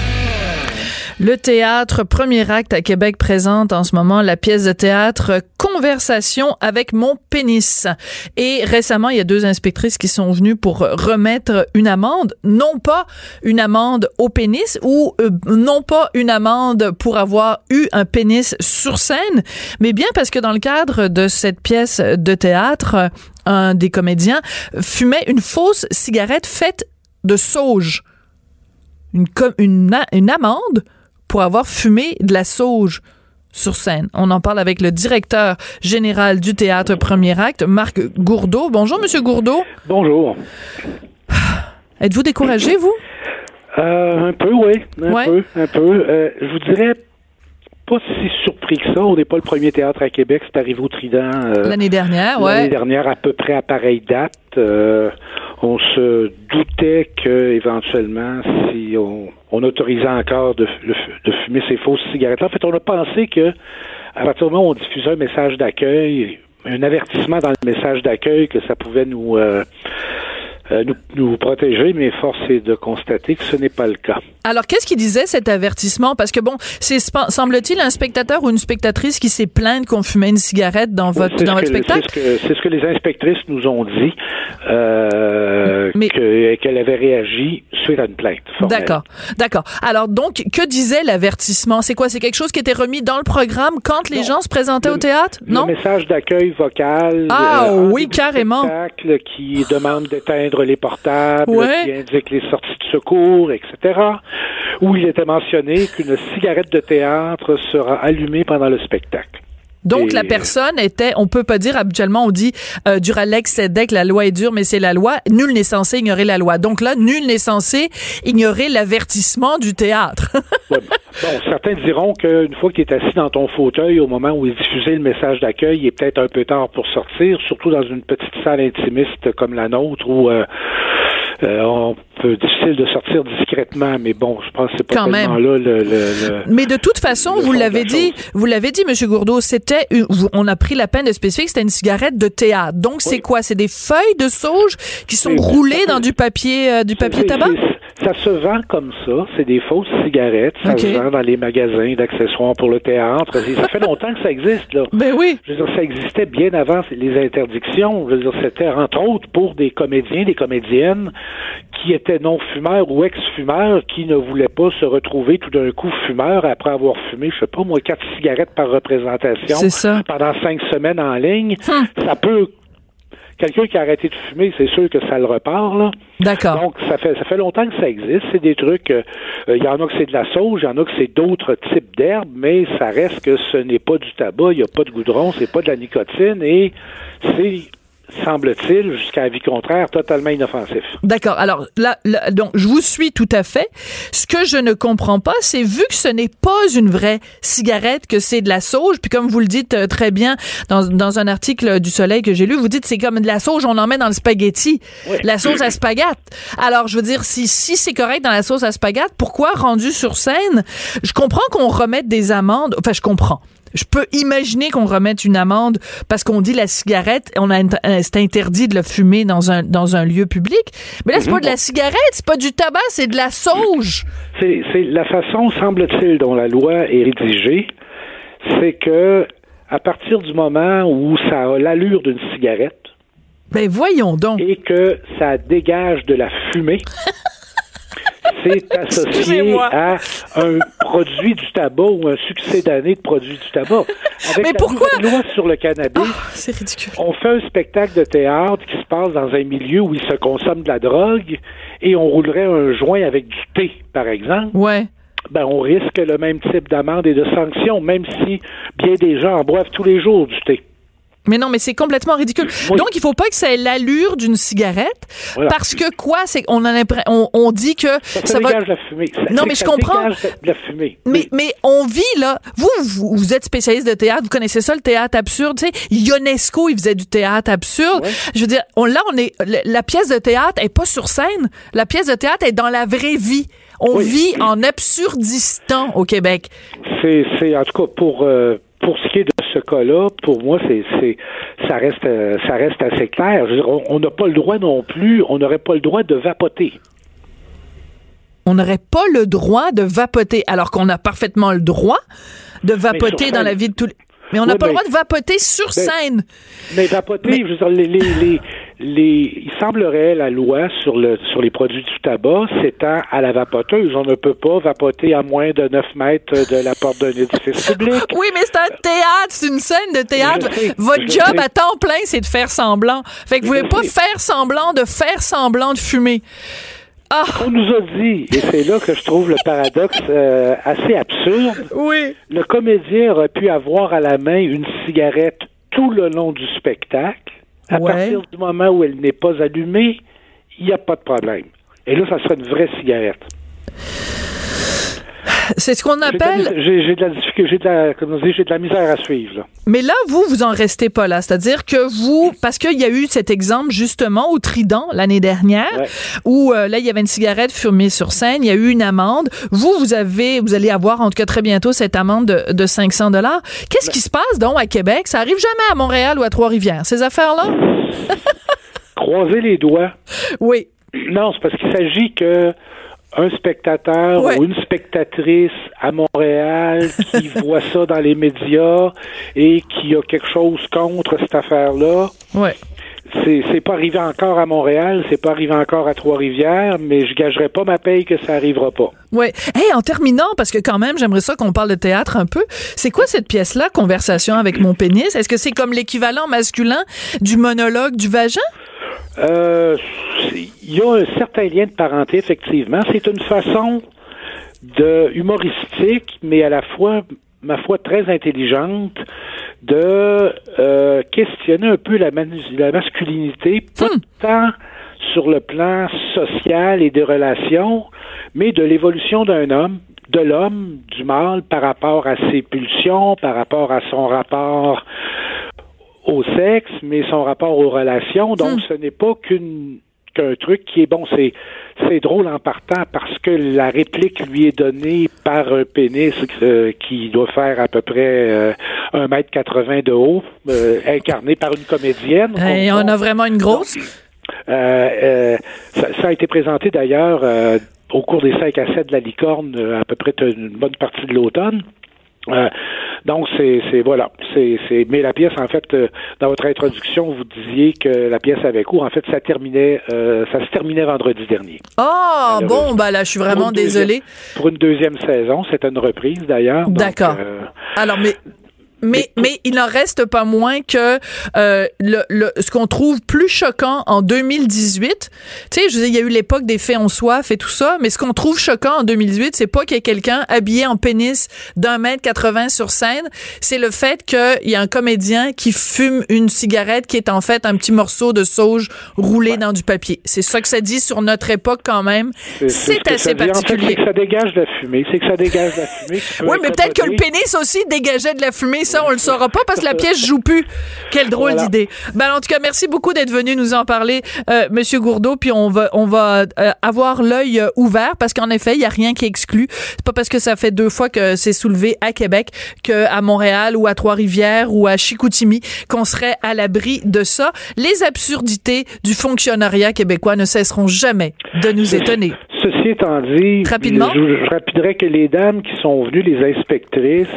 Le théâtre Premier Acte à Québec présente en ce moment la pièce de théâtre Conversation avec mon pénis. Et récemment, il y a deux inspectrices qui sont venues pour remettre une amende, non pas une amende au pénis ou euh, non pas une amende pour avoir eu un pénis sur scène, mais bien parce que dans le cadre de cette pièce de théâtre, un des comédiens fumait une fausse cigarette faite de sauge. Une, amende pour avoir fumé de la sauge sur scène. On en parle avec le directeur général du théâtre Premier Acte, Marc Gourdeau. Bonjour, Monsieur Gourdeau. Bonjour. Êtes-vous découragé, vous? Euh, un peu, oui. Un peu, un peu. Euh, je vous dirais pas si surpris que ça. On n'est pas le premier théâtre à Québec. C'est arrivé au Trident. Euh, l'année dernière, ouais. L'année dernière, à peu près à pareille date. On se doutait que éventuellement, si on autorisait encore de, de, fumer ces fausses cigarettes. En fait, on a pensé que à partir du moment où on diffusait un message d'accueil, un avertissement dans le message d'accueil, que ça pouvait nous euh, nous, nous, protéger, mais force est de constater que ce n'est pas le cas. Alors, qu'est-ce qu'il disait cet avertissement? Parce que bon, c'est semble-t-il un spectateur ou une spectatrice qui s'est plainte qu'on fumait une cigarette dans votre, dans votre spectacle? C'est ce, que les inspectrices nous ont dit, euh, qu'elle avait réagi suite à une plainte. D'accord, d'accord. Alors, donc, que disait l'avertissement? C'est quoi? C'est quelque chose qui était remis dans le programme quand les gens se présentaient au théâtre? Non? Le message d'accueil vocal. Ah euh, oui, carrément. qui demande d'éteindre les portables, qui indique les sorties de secours, etc. Où il était mentionné qu'une cigarette de théâtre sera allumée pendant le spectacle. Donc la personne était, on peut pas dire habituellement, on dit euh, Duralex c'est que la loi est dure, mais c'est la loi. Nul n'est censé ignorer la loi. Donc là, nul n'est censé ignorer l'avertissement du théâtre. bon, certains diront qu'une fois qu'il est assis dans ton fauteuil au moment où il diffusait le message d'accueil, il est peut-être un peu tard pour sortir, surtout dans une petite salle intimiste comme la nôtre où euh, euh, on peut difficile de sortir discrètement, mais bon, je pense que c'est pas Quand là le, le, Mais de toute façon, vous l'avez dit, vous l'avez dit, Monsieur Gourdeau, c'était, on a pris la peine de spécifier que c'était une cigarette de théâtre. Donc c'est quoi? C'est des feuilles de sauge qui sont roulées dans du papier, euh, du papier tabac? Ça se vend comme ça. C'est des fausses cigarettes. Ça se vend dans les magasins d'accessoires pour le théâtre. ça fait longtemps que ça existe, là. Ben oui. Je veux dire, ça existait bien avant les interdictions. Je veux dire, c'était entre autres pour des comédiens, des comédiennes qui étaient non-fumeurs ou ex-fumeurs qui ne voulaient pas se retrouver tout d'un coup fumeurs après avoir fumé, je sais pas, moi, quatre cigarettes par représentation pendant cinq semaines en ligne. Hum. Ça peut quelqu'un qui a arrêté de fumer, c'est sûr que ça le repart, là. D'accord. Donc, ça fait, ça fait longtemps que ça existe. C'est des trucs, il euh, y en a que c'est de la sauge, il y en a que c'est d'autres types d'herbes, mais ça reste que ce n'est pas du tabac, il n'y a pas de goudron, c'est pas de la nicotine et c'est semble-t-il, jusqu'à avis contraire, totalement inoffensif. D'accord. Alors là, donc je vous suis tout à fait. Ce que je ne comprends pas, c'est vu que ce n'est pas une vraie cigarette, que c'est de la sauge, puis comme vous le dites euh, très bien dans, dans un article du Soleil que j'ai lu, vous dites c'est comme de la sauge, on en met dans le spaghetti, la sauce à spaghetti. Alors je veux dire, si si c'est correct dans la sauce à spaghetti, pourquoi rendu sur scène Je comprends qu'on remette des amendes. Enfin, je comprends. Je peux imaginer qu'on remette une amende parce qu'on dit la cigarette, on a euh, c'est interdit de la fumer dans un dans un lieu public. Mais là, c'est pas de la cigarette, c'est pas du tabac, c'est de la sauge. C'est la façon, semble-t-il, dont la loi est rédigée, c'est que à partir du moment où ça a l'allure d'une cigarette, ben voyons donc, et que ça dégage de la fumée. c'est associé à un produit du tabac ou un succès d'année de produits du tabac. Avec Mais pourquoi? la loi sur le cannabis, ah, c'est ridicule. on fait un spectacle de théâtre qui se passe dans un milieu où il se consomme de la drogue et on roulerait un joint avec du thé, par exemple. Ouais. Ben, on risque le même type d'amende et de sanction, même si bien des gens en boivent tous les jours du thé. Mais non, mais c'est complètement ridicule. Donc, il faut pas que ça ait l'allure d'une cigarette, parce que quoi, c'est on a on, on dit que ça, ça va. la fumée. non, mais je comprends. la fumée. Mais, mais on vit là. Vous, vous, êtes spécialiste de théâtre, vous connaissez ça, le théâtre absurde. Tu sais, Ionesco, il faisait du théâtre absurde. Je veux dire, on, là, on est. La pièce de théâtre est pas sur scène. La pièce de théâtre est dans la vraie vie. On vit en absurdistan au Québec. C'est, en tout cas pour. Euh, pour ce qui est de ce cas-là, pour moi, c'est, ça reste, euh, ça reste assez clair. on n'a pas le droit non plus, on n'aurait pas le droit de vapoter. on n'aurait pas le droit de vapoter, alors qu'on a parfaitement le droit de vapoter dans la vie de tous les... Mais on n'a Oui, pas le droit de vapoter sur scène. Mais vapoter, Mais- je veux dire, les, les, les, les- il semblerait la loi sur le sur les produits du tabac s'étend à la vapoteuse. On ne peut pas vapoter à moins de 9 mètres de la porte d'un édifice public. Oui, mais c'est un théâtre, c'est une scène de théâtre. Sais, Votre job sais. à temps plein, c'est de faire semblant. Fait que vous Je pouvez pas faire semblant de faire semblant de fumer. Ah, On nous a dit, et c'est là que je trouve le paradoxe euh, assez absurde, oui. le comédien aurait pu avoir à la main une cigarette tout le long du spectacle. À Ouais. partir du moment où elle n'est pas allumée, il n'y a pas de problème. Et là, ça serait une vraie cigarette. C'est ce qu'on appelle. J'ai de la difficulté, j'ai de la, comment on dit, j'ai de la misère à suivre. Là. Mais là, vous, vous en restez pas là. C'est-à-dire que vous, parce qu'il y a eu cet exemple justement au Trident l'année dernière, Ouais. où euh, là, il y avait une cigarette fumée sur scène, il y a eu une amende. Vous, vous avez, vous allez avoir en tout cas très bientôt cette amende de, de 500 dollars. Qu'est-ce qui se passe donc à Québec? Ça arrive jamais à Montréal ou à Trois-Rivières, ces affaires-là? Croiser les doigts. Oui. Non, c'est parce qu'il s'agit que un spectateur Ouais. ou une spectatrice à Montréal qui voit ça dans les médias et qui a quelque chose contre cette affaire-là. Ouais. C'est, c'est pas arrivé encore à Montréal, c'est pas arrivé encore à Trois-Rivières, mais je gagerai pas ma paye que ça arrivera pas. Ouais. Hey, en terminant, parce que quand même, j'aimerais ça qu'on parle de théâtre un peu. C'est quoi cette pièce-là, Conversation avec mon pénis? Est-ce que c'est comme l'équivalent masculin du monologue du vagin? Euh, il y a un certain lien de parenté, effectivement. C'est une façon de humoristique, mais à la fois, ma foi, très intelligente, de euh, questionner un peu la, masculinité, pas tant sur le plan social et des relations, mais de l'évolution d'un homme, de l'homme, du mâle, par rapport à ses pulsions, par rapport à son rapport au sexe, mais son rapport aux relations. Donc, ce n'est pas qu'une qu'un truc qui est bon, c'est c'est drôle en partant parce que la réplique lui est donnée par un pénis euh, qui doit faire à peu près euh, un mètre 80 de haut, euh, incarné par une comédienne. Et on a vraiment une grosse? Ça, ça a été présenté d'ailleurs au cours des 5 à 7 de la licorne à peu près une bonne partie de l'automne. Euh, donc c'est c'est voilà c'est c'est mais la pièce en fait euh, dans votre introduction vous disiez que la pièce avait cours en fait ça terminait euh, ça se terminait vendredi dernier Ah, Malheureusement. bon, ben là, je suis vraiment désolée. pour une deuxième saison c'était une reprise d'ailleurs D'accord. euh, Alors, mais. Mais, mais il n'en reste pas moins que euh, le, le, ce qu'on trouve plus choquant en 2018, tu sais, je veux dire, il y a eu l'époque des faits en soif et tout ça, mais ce qu'on trouve choquant en 2018, c'est pas qu'il y ait quelqu'un habillé en pénis d'un mètre 80 sur scène, c'est le fait qu'il y a un comédien qui fume une cigarette qui est en fait un petit morceau de sauge roulé dans du papier. C'est ça que ça dit sur notre époque quand même. ce C'est que ça assez dit. En fait, particulier. c'est que ça dégage de la fumée c'est que ça dégage de la fumée Oui, mais peut-être que le pénis aussi dégageait de la fumée. Ça, on le saura pas parce que la pièce joue plus. Quelle drôle Voilà. d'idée. Ben, en tout cas, merci beaucoup d'être venu nous en parler, euh, Monsieur Gourdeau. Puis on va, on va euh, avoir l'œil euh, ouvert parce qu'en effet, il y a rien qui exclut. C'est pas parce que ça fait deux fois que c'est soulevé à Québec que à Montréal ou à Trois-Rivières ou à Chicoutimi qu'on serait à l'abri de ça. Les absurdités du fonctionnariat québécois ne cesseront jamais de nous étonner. Ceci étant dit, Rapidement? je, je rapiderais que les dames qui sont venues, les inspectrices,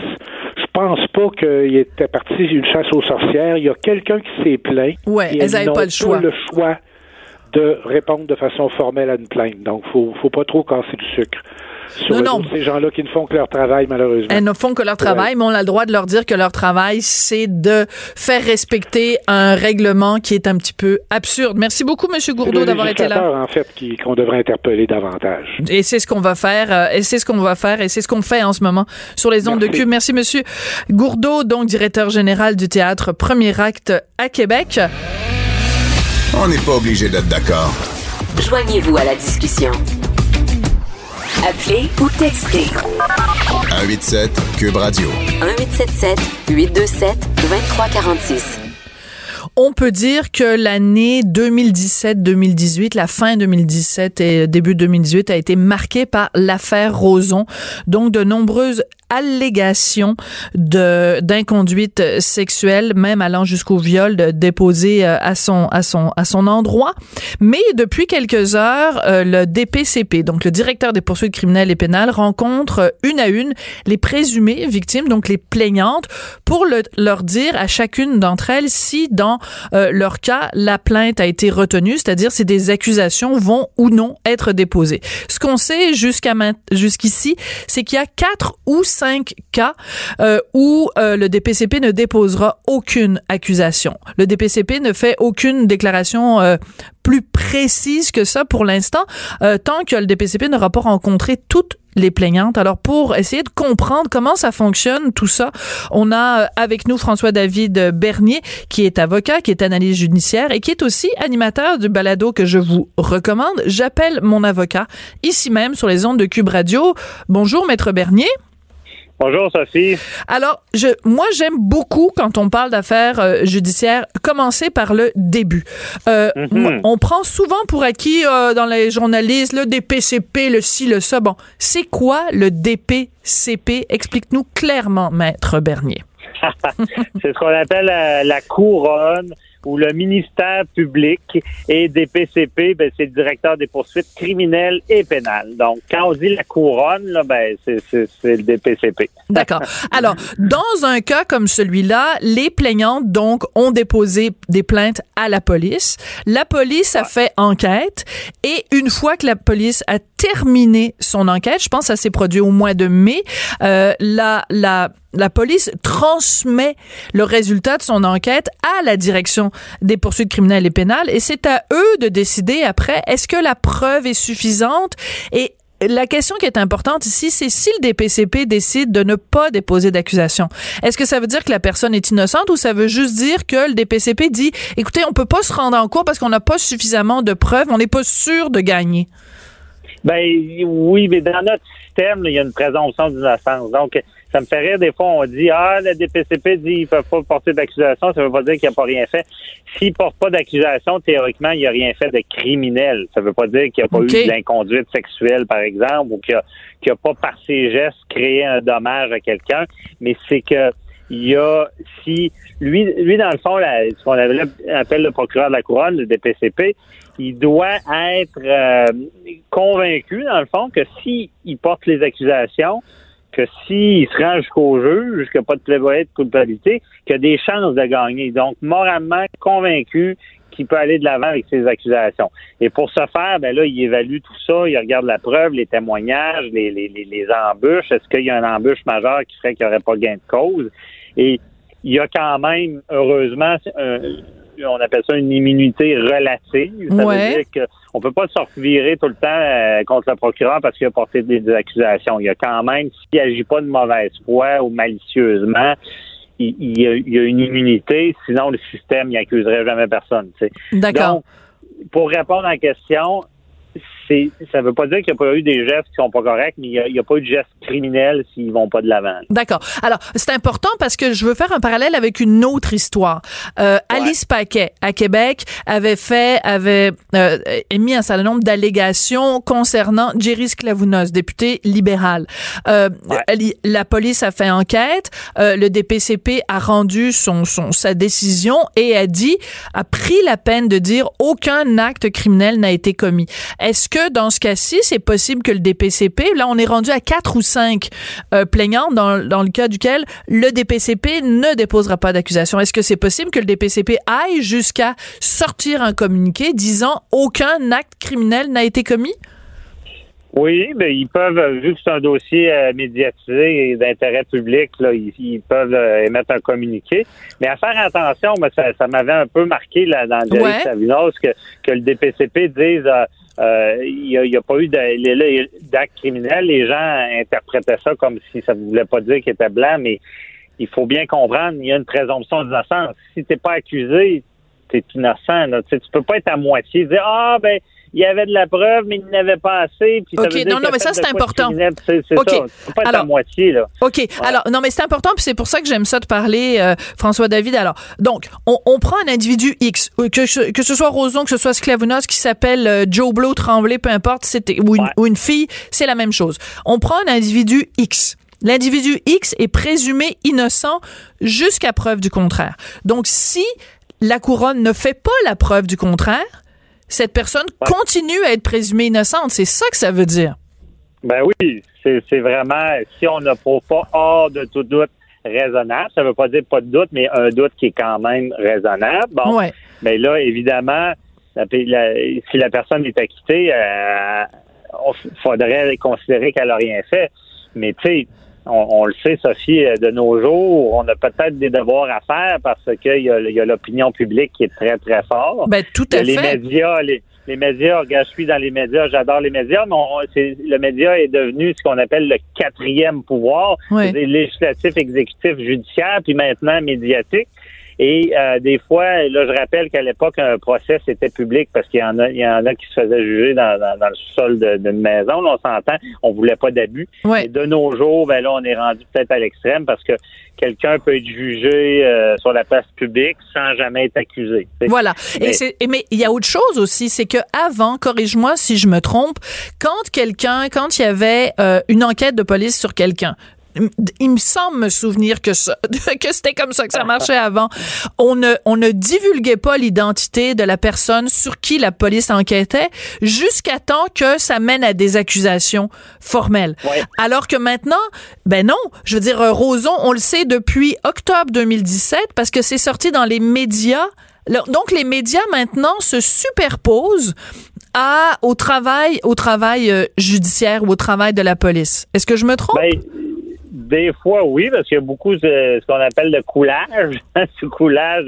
je pense pas qu'il était parti une chasse aux sorcières. Il y a quelqu'un qui s'est plaint. Et elles avaient n'ont pas le choix. le choix de répondre de façon formelle à une plainte. Donc, faut, faut pas trop casser du sucre sur Non, non. ces gens-là qui ne font que leur travail, malheureusement. Elles ne font que leur travail, mais on a le droit de leur dire que leur travail, c'est de faire respecter un règlement qui est un petit peu absurde. Merci beaucoup, Monsieur C'est Gourdeau, d'avoir été là. en fait, qui- qu'on devrait interpeller davantage. Et c'est ce qu'on va faire, euh, et c'est ce qu'on va faire, et c'est ce qu'on fait en ce moment sur les ondes de. Cube. Merci, Monsieur Gourdeau, donc directeur général du théâtre Premier Acte à Québec. On n'est pas obligé d'être d'accord. Joignez-vous à la discussion. Appelez ou textez 187 Cube Radio. 1877 827 2346. On peut dire que l'année 2017-2018, la fin 2017 et début 2018 a été marquée par l'affaire Roson. Donc, de nombreuses allégation de d'inconduite sexuelle, même allant jusqu'au viol déposé euh, à son à son à son endroit. Mais depuis quelques heures, euh, le DPCP, donc le directeur des poursuites criminelles et pénales, rencontre une à une les présumées victimes, donc les plaignantes, pour le, leur dire à chacune d'entre elles si dans euh, leur cas la plainte a été retenue, c'est-à-dire si des accusations vont ou non être déposées. Ce qu'on sait jusqu'à jusqu'ici, c'est qu'il y a quatre ou cinq cas euh, où euh, le DPCP ne déposera aucune accusation. Le DPCP ne fait aucune déclaration euh, plus précise que ça pour l'instant, tant que le DPCP n'aura pas rencontré toutes les plaignantes. Alors pour essayer de comprendre comment ça fonctionne tout ça, on a avec nous François David Bernier qui est avocat, qui est analyste judiciaire et qui est aussi animateur du balado que je vous recommande. J'appelle mon avocat ici même sur les ondes de Cube Radio. Bonjour maître Bernier. Bonjour Sophie. Alors, je, moi j'aime beaucoup quand on parle d'affaires euh, judiciaires commencer par le début. Euh, mhm. On prend souvent pour acquis euh, dans les journalistes le DPCP, le ci, le ça. Bon, c'est quoi le DPCP Explique-nous clairement, maître Bernier. c'est ce qu'on appelle la couronne où le ministère public et des PCP, ben, c'est le directeur des poursuites criminelles et pénales. Donc, quand on dit la couronne, là, ben, c'est, le DPCP. D'accord. Alors, dans un cas comme celui-là, les plaignantes, donc, ont déposé des plaintes à la police. La police a fait enquête et une fois que la police a terminé son enquête, je pense que ça s'est produit au mois de mai, euh, la, la la police transmet le résultat de son enquête à la direction des poursuites criminelles et pénales et c'est à eux de décider après est-ce que la preuve est suffisante? Et la question qui est importante ici, c'est si le DPCP décide de ne pas déposer d'accusation. Est-ce que ça veut dire que la personne est innocente ou ça veut juste dire que le DPCP dit, écoutez, on peut pas se rendre en cours parce qu'on n'a pas suffisamment de preuves, on n'est pas sûr de gagner? Ben oui, mais dans notre système, il y a une présomption d'innocence. Donc, ça me fait rire des fois, on dit Ah, le DPCP dit ne peuvent pas porter d'accusation, ça veut pas dire qu'il n'a pas rien fait. S'il ne porte pas d'accusation, théoriquement, il n'a rien fait de criminel. Ça veut pas dire qu'il n'y a pas eu de l'inconduite sexuelle, par exemple, ou qu'il n'a pas par ses gestes créé un dommage à quelqu'un, mais c'est que il y a si lui lui dans le fond ce qu'on appelle le procureur de la couronne le DPCP il doit être euh, convaincu dans le fond que s'il porte les accusations que s'il se rend jusqu'au juge, qu'il n'y a pas de plaidoyer de culpabilité, qu'il a des chances de gagner. Donc, moralement convaincu qu'il peut aller de l'avant avec ses accusations. Et pour ce faire, ben là, il évalue tout ça, il regarde la preuve, les témoignages, les, les, les, embûches. Est-ce qu'il y a une embûche majeure qui ferait qu'il n'y aurait pas gain de cause? Et il y a quand même, heureusement, on appelle ça une immunité relative. Ça veut dire qu'on peut pas se revirer tout le temps euh, contre le procureur parce qu'il a porté des, accusations. Il y a quand même, s'il agit pas de mauvaise foi ou malicieusement, il, y, a, une immunité, sinon le système n'y accuserait jamais personne. D'accord. Pour répondre à la question, ça veut pas dire qu'il n'y a pas eu des gestes qui sont pas corrects, mais il n'y a, pas eu de gestes criminels s'ils vont pas de l'avant. D'accord. Alors, c'est important parce que je veux faire un parallèle avec une autre histoire. Euh, Alice Paquet, à Québec, avait fait, avait euh, émis un certain nombre d'allégations concernant Jerry Sklavounos, député libéral. Euh, La police a fait enquête, euh, le DPCP a rendu son, son, sa décision et a dit, a pris la peine de dire aucun acte criminel n'a été commis. Est-ce que dans ce cas-ci, c'est possible que le DPCP, là, on est rendu à quatre ou cinq euh, plaignants dans, dans le cas duquel le DPCP ne déposera pas d'accusation. Est-ce que c'est possible que le DPCP aille jusqu'à sortir un communiqué disant aucun acte criminel n'a été commis? Oui, mais ils peuvent, vu que c'est un dossier euh, médiatisé et d'intérêt public, là, ils, peuvent euh, émettre un communiqué. Mais à faire attention, moi, ça, ça m'avait un peu marqué là, dans le ouais. Savinos que, que le DPCP dise euh, il n'y a, pas eu d'acte criminel. Les gens interprétaient ça comme si ça ne voulait pas dire qu'il était blanc, mais il faut bien comprendre, il y a une présomption d'innocence. Si tu pas accusé, tu es innocent. Là. Tu, ne peux pas être à moitié dire Ah ben il y avait de la preuve, mais il n'avait pas assez. Puis OK, non, non, mais ça, c'est important. C'est OK. Ça. Pas être à moitié, là. OK. Alors, non, mais c'est important, puis c'est pour ça que j'aime ça de parler, euh, François David. Alors, donc, on, on, prend un individu X, que, que ce soit Roson, que ce soit Sclavounos, qui s'appelle euh, Joe Blow, Tremblay, peu importe, c'était, ou, ou une fille, c'est la même chose. On prend un individu X L'individu X est présumé innocent jusqu'à preuve du contraire. Donc, si la couronne ne fait pas la preuve du contraire, cette personne continue à être présumée innocente. C'est ça que ça veut dire. Ben oui, c'est vraiment, si on ne prouve pas hors de tout doute raisonnable, ça ne veut pas dire pas de doute, mais un doute qui est quand même raisonnable. Bon, mais là, évidemment, si la personne est acquittée, euh, il faudrait considérer qu'elle n'a rien fait. Mais tu sais, on, le sait, Sophie, euh, de nos jours, on a peut-être des devoirs à faire parce qu'il y a, l'opinion publique qui est très, très forte. Ben, tout à les Médias, les, les médias, je suis dans les médias, j'adore les médias, mais le média est devenu ce qu'on appelle le quatrième pouvoir, législatif, exécutif, judiciaire, puis maintenant médiatique. Et euh, des fois, là, je rappelle qu'à l'époque, un procès c'était public parce qu'il y en a, il y en a qui se faisaient juger dans, dans, le sol d'une maison. Là, on s'entend, on voulait pas d'abus. Ouais. de nos jours, ben là, on est rendu peut-être à l'extrême parce que quelqu'un peut être jugé euh, sur la place publique sans jamais être accusé. Voilà. Mais, et mais il y a autre chose aussi, c'est que avant, corrige-moi si je me trompe, quand quelqu'un, quand il y avait euh, une enquête de police sur quelqu'un, il me semble me souvenir que ça, que c'était comme ça que ça marchait avant. On ne, on ne divulguait pas l'identité de la personne sur qui la police enquêtait jusqu'à temps que ça mène à des accusations formelles. Alors que maintenant, ben non, je veux dire, Roson, on le sait depuis octobre 2017 parce que c'est sorti dans les médias. Donc les médias maintenant se superposent à au travail au travail euh, judiciaire ou au travail de la police. Est-ce que je me trompe? Ben, des fois, oui, parce qu'il y a beaucoup de ce qu'on appelle le coulage. ce coulage,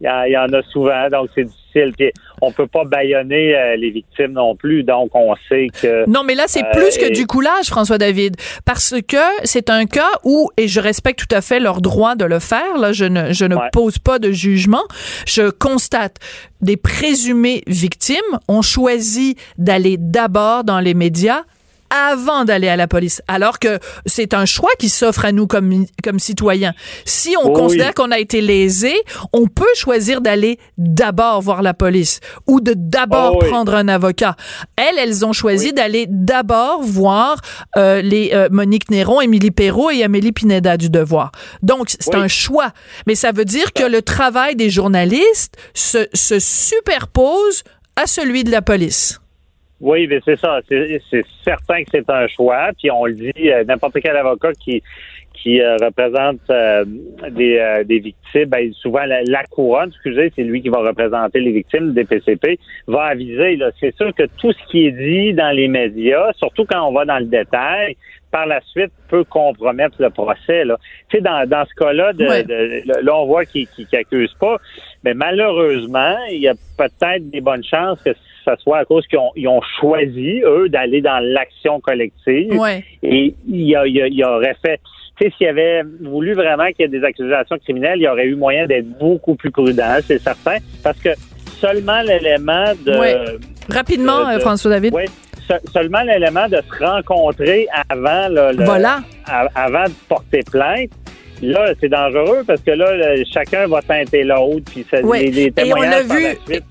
il y, en a souvent, donc c'est difficile. Puis on peut pas baïonner euh, les victimes non plus, donc on sait que. Non, mais là, c'est plus que euh, du coulage, François David, parce que c'est un cas où, et je respecte tout à fait leur droit de le faire, là, je ne, je ne pose pas de jugement, je constate des présumées victimes ont choisi d'aller d'abord dans les médias avant d'aller à la police, alors que c'est un choix qui s'offre à nous comme, comme citoyens. Si on considère qu'on a été lésé, on peut choisir d'aller d'abord voir la police ou de d'abord oh prendre un avocat. Elles, elles ont choisi d'aller d'abord voir euh, les euh, Monique Néron, Émilie Perrault et Amélie Pineda du Devoir. Donc, c'est un choix. Mais ça veut dire que le travail des journalistes se, se superpose à celui de la police. Oui, mais c'est ça. C'est certain que c'est un choix. Puis on le dit, euh, n'importe quel avocat qui qui euh, représente euh, des, des victimes, ben, souvent la, couronne, excusez, c'est lui qui va représenter les victimes des PCP, va aviser. C'est sûr que tout ce qui est dit dans les médias, surtout quand on va dans le détail, par la suite peut compromettre le procès. Là. Tu sais, dans, dans ce cas-là, de, là, on voit qu'il n'accuse pas, mais malheureusement, il y a peut-être des bonnes chances que ce soit à cause qu'ils ont, ils ont choisi, eux, d'aller dans l'action collective. Et il, y a, il, aurait fait tu sais, s'il avait voulu vraiment qu'il y ait des accusations criminelles, il y aurait eu moyen d'être beaucoup plus prudent, c'est certain, parce que seulement l'élément de... Rapidement, François David. Oui, seulement l'élément de se rencontrer avant, le, voilà. avant de porter plainte, Là, c'est dangereux parce que là, chacun va teinter l'autre, puis ça, les, les et on l'a vu,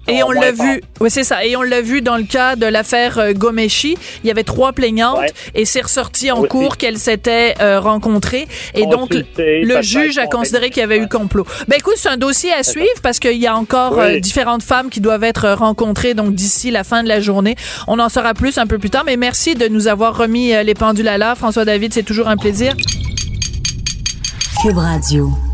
et on l'a vu, oui c'est ça, et on l'a vu dans le cas de l'affaire euh, Gomeshi, il y avait trois plaignantes et c'est ressorti en cours qu'elles s'étaient euh, rencontrées. Et donc le juge a considéré qu'il y avait eu complot. Ben écoute, c'est un dossier à suivre parce qu'il y a encore euh, différentes femmes qui doivent être rencontrées donc d'ici la fin de la journée. On en saura plus un peu plus tard, mais merci de nous avoir remis les pendules à l'heure, François David, c'est toujours un plaisir. Cube Radio.